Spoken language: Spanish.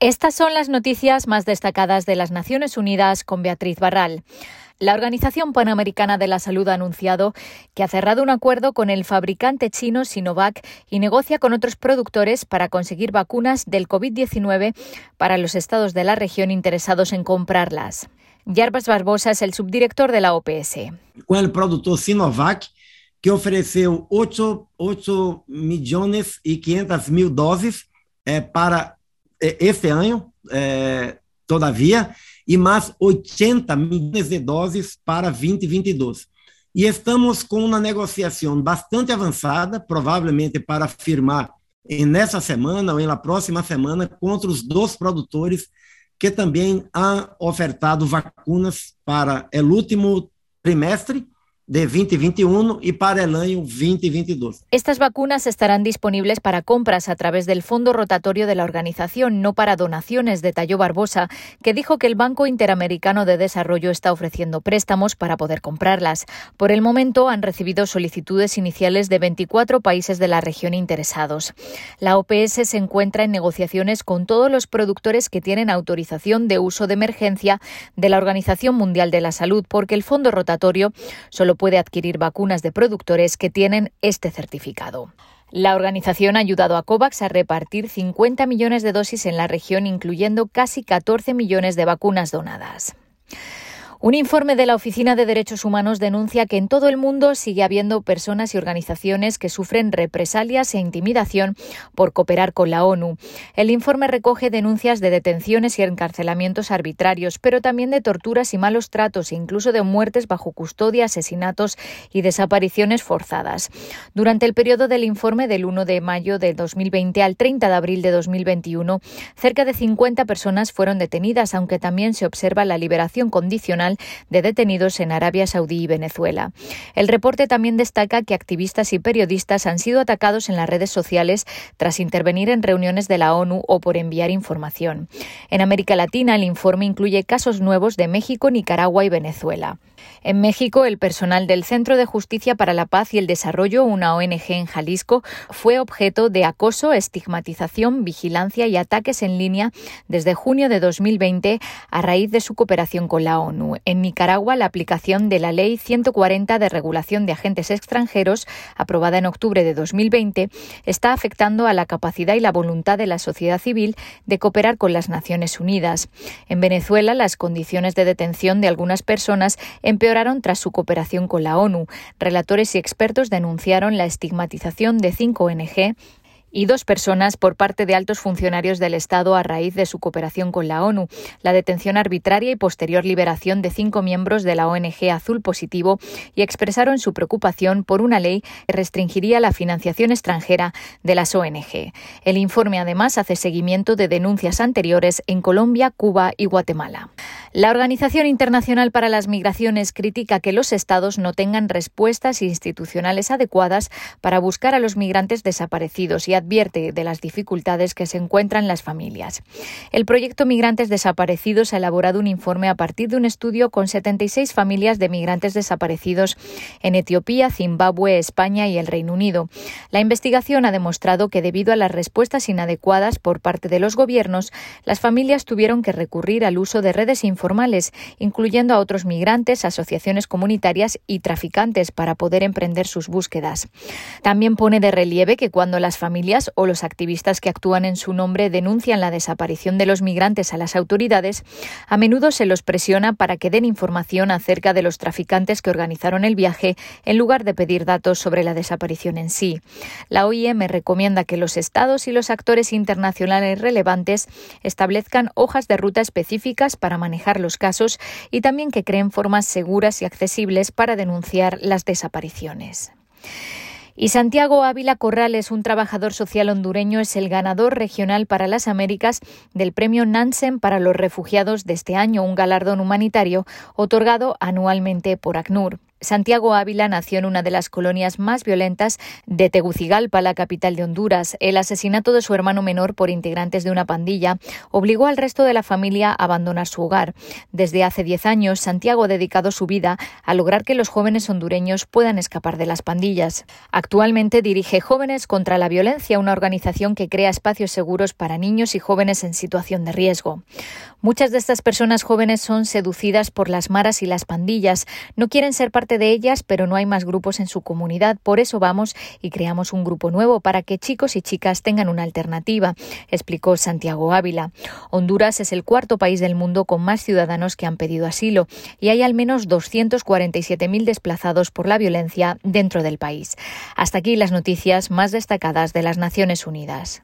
Estas son las noticias más destacadas de las Naciones Unidas con Beatriz Barral. La Organización Panamericana de la Salud ha anunciado que ha cerrado un acuerdo con el fabricante chino Sinovac y negocia con otros productores para conseguir vacunas del COVID-19 para los estados de la región interesados en comprarlas. Yarbas Barbosa es el subdirector de la OPS. Con el productor Sinovac, que ofreció 8, millones y 500 mil dosis eh, para este año eh, todavía e mais 80 milhões de doses para 2022. E estamos com uma negociação bastante avançada, provavelmente para firmar nessa semana ou na próxima semana, contra os dois produtores que também han ofertado vacunas para o último trimestre de 2021 y para el año 2022. Estas vacunas estarán disponibles para compras a través del fondo rotatorio de la organización, no para donaciones, detalló Barbosa, que dijo que el Banco Interamericano de Desarrollo está ofreciendo préstamos para poder comprarlas. Por el momento han recibido solicitudes iniciales de 24 países de la región interesados. La OPS se encuentra en negociaciones con todos los productores que tienen autorización de uso de emergencia de la Organización Mundial de la Salud, porque el fondo rotatorio solo puede adquirir vacunas de productores que tienen este certificado. La organización ha ayudado a COVAX a repartir 50 millones de dosis en la región, incluyendo casi 14 millones de vacunas donadas. Un informe de la Oficina de Derechos Humanos denuncia que en todo el mundo sigue habiendo personas y organizaciones que sufren represalias e intimidación por cooperar con la ONU. El informe recoge denuncias de detenciones y encarcelamientos arbitrarios, pero también de torturas y malos tratos, incluso de muertes bajo custodia, asesinatos y desapariciones forzadas. Durante el periodo del informe del 1 de mayo de 2020 al 30 de abril de 2021, cerca de 50 personas fueron detenidas, aunque también se observa la liberación condicional de detenidos en Arabia Saudí y Venezuela. El reporte también destaca que activistas y periodistas han sido atacados en las redes sociales tras intervenir en reuniones de la ONU o por enviar información. En América Latina, el informe incluye casos nuevos de México, Nicaragua y Venezuela. En México, el personal del Centro de Justicia para la Paz y el Desarrollo, una ONG en Jalisco, fue objeto de acoso, estigmatización, vigilancia y ataques en línea desde junio de 2020 a raíz de su cooperación con la ONU. En Nicaragua, la aplicación de la Ley 140 de regulación de agentes extranjeros, aprobada en octubre de 2020, está afectando a la capacidad y la voluntad de la sociedad civil de cooperar con las Naciones Unidas. En Venezuela, las condiciones de detención de algunas personas empeoraron tras su cooperación con la ONU. Relatores y expertos denunciaron la estigmatización de cinco ONG y dos personas por parte de altos funcionarios del Estado a raíz de su cooperación con la ONU, la detención arbitraria y posterior liberación de cinco miembros de la ONG Azul Positivo y expresaron su preocupación por una ley que restringiría la financiación extranjera de las ONG. El informe además hace seguimiento de denuncias anteriores en Colombia, Cuba y Guatemala. La Organización Internacional para las Migraciones critica que los Estados no tengan respuestas institucionales adecuadas para buscar a los migrantes desaparecidos y advierte de las dificultades que se encuentran las familias. El proyecto Migrantes Desaparecidos ha elaborado un informe a partir de un estudio con 76 familias de migrantes desaparecidos en Etiopía, Zimbabue, España y el Reino Unido. La investigación ha demostrado que debido a las respuestas inadecuadas por parte de los gobiernos, las familias tuvieron que recurrir al uso de redes informales, incluyendo a otros migrantes, asociaciones comunitarias y traficantes para poder emprender sus búsquedas. También pone de relieve que cuando las familias o los activistas que actúan en su nombre denuncian la desaparición de los migrantes a las autoridades, a menudo se los presiona para que den información acerca de los traficantes que organizaron el viaje en lugar de pedir datos sobre la desaparición en sí. La OIM recomienda que los estados y los actores internacionales relevantes establezcan hojas de ruta específicas para manejar los casos y también que creen formas seguras y accesibles para denunciar las desapariciones. Y Santiago Ávila Corrales, un trabajador social hondureño, es el ganador regional para las Américas del Premio Nansen para los Refugiados de este año, un galardón humanitario otorgado anualmente por ACNUR. Santiago Ávila nació en una de las colonias más violentas de Tegucigalpa, la capital de Honduras. El asesinato de su hermano menor por integrantes de una pandilla obligó al resto de la familia a abandonar su hogar. Desde hace 10 años, Santiago ha dedicado su vida a lograr que los jóvenes hondureños puedan escapar de las pandillas. Actualmente dirige Jóvenes contra la Violencia, una organización que crea espacios seguros para niños y jóvenes en situación de riesgo. Muchas de estas personas jóvenes son seducidas por las maras y las pandillas. No quieren ser de ellas, pero no hay más grupos en su comunidad. Por eso vamos y creamos un grupo nuevo para que chicos y chicas tengan una alternativa, explicó Santiago Ávila. Honduras es el cuarto país del mundo con más ciudadanos que han pedido asilo y hay al menos 247.000 desplazados por la violencia dentro del país. Hasta aquí las noticias más destacadas de las Naciones Unidas.